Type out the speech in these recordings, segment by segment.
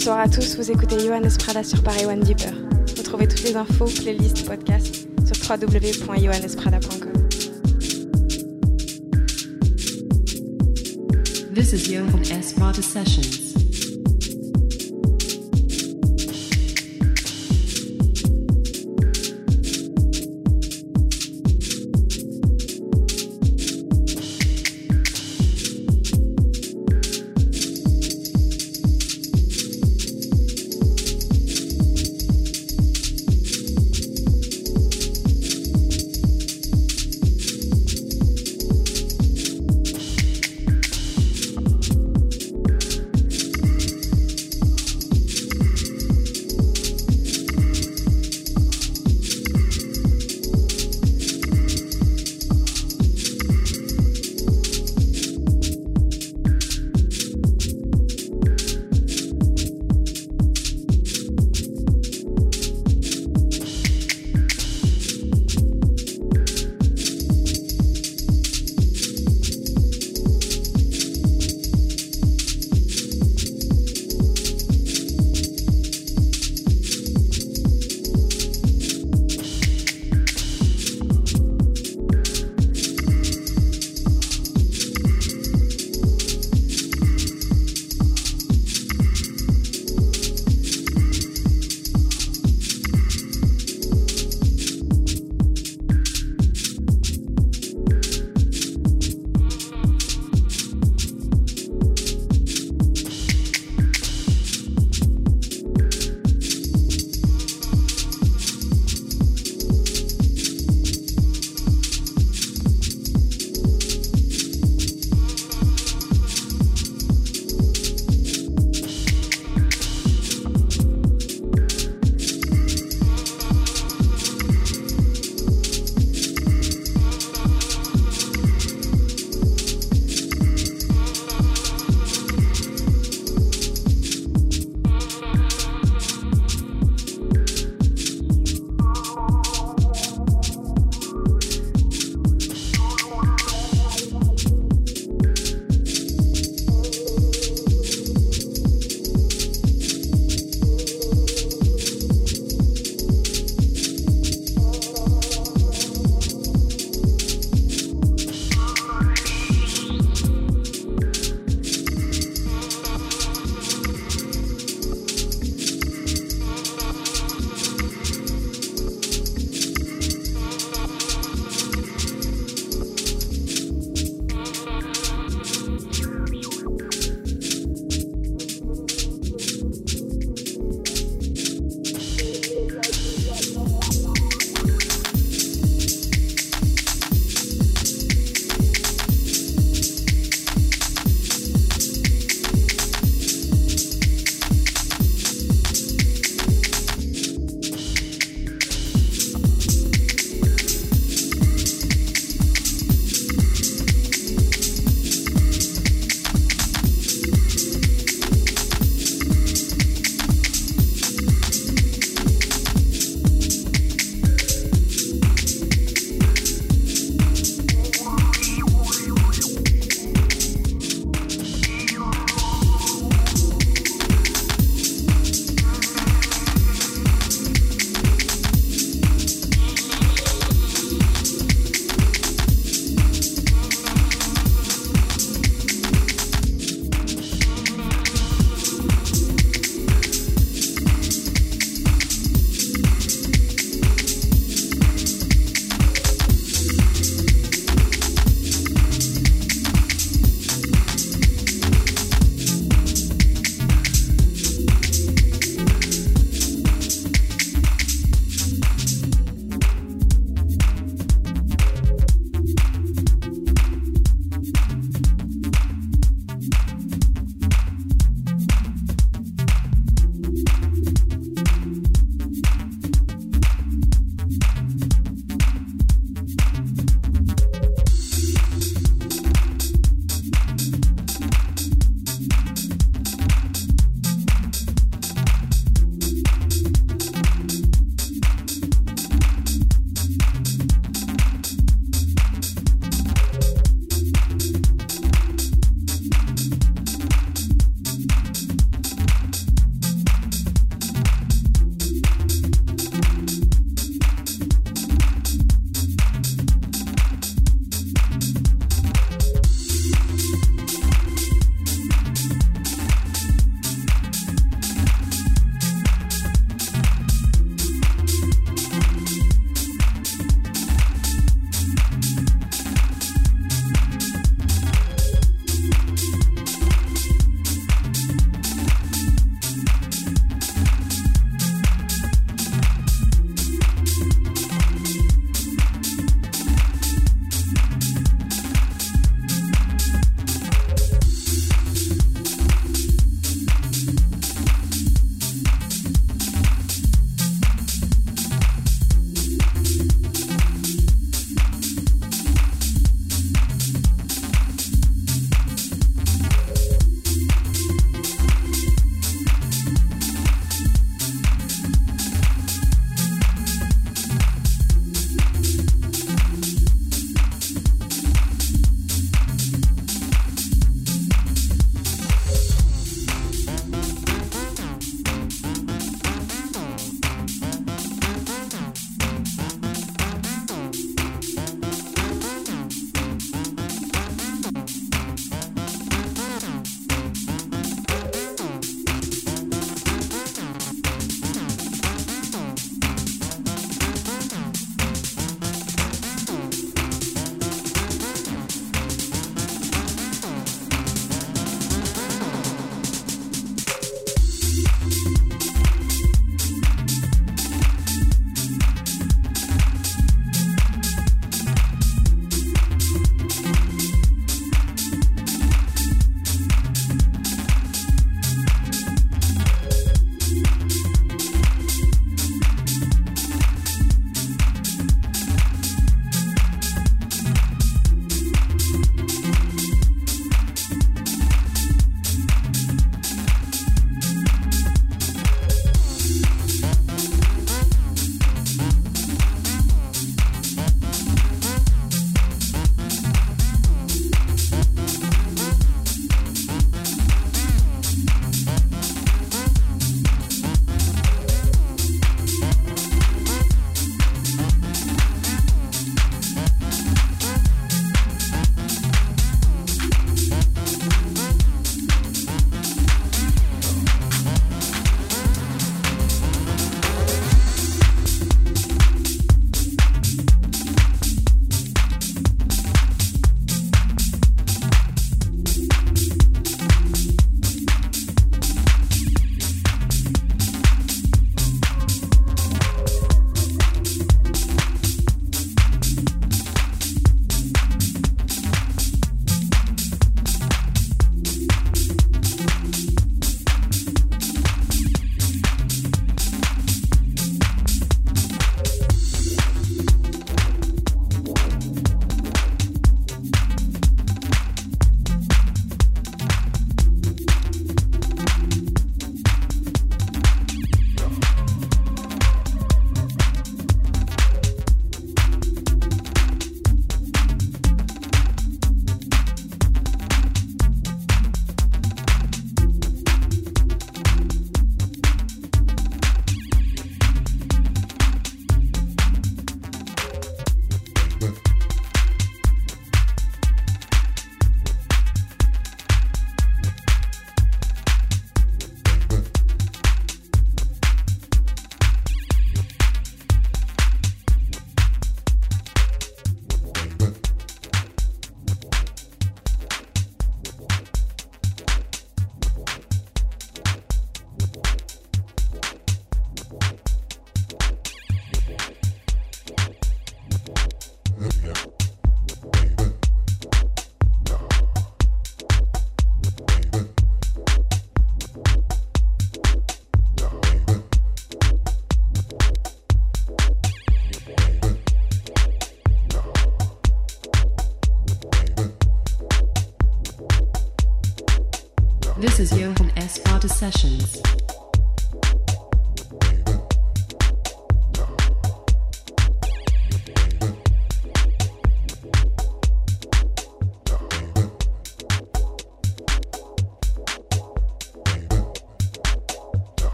Bonsoir à tous, vous écoutez Johannes Prada sur Paris One Deeper. Vous trouvez toutes les infos, playlists, podcasts sur www.johannesprada.com. This is Johan S. Prada Sessions.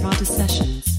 Is Yo from Esparta Sessions.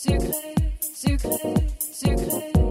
sucré, sucré, sucré.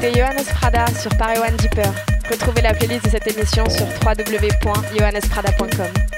Écouté Johannes Prada sur Paris One Deeper. Retrouvez la playlist de cette émission sur www.johannesprada.com.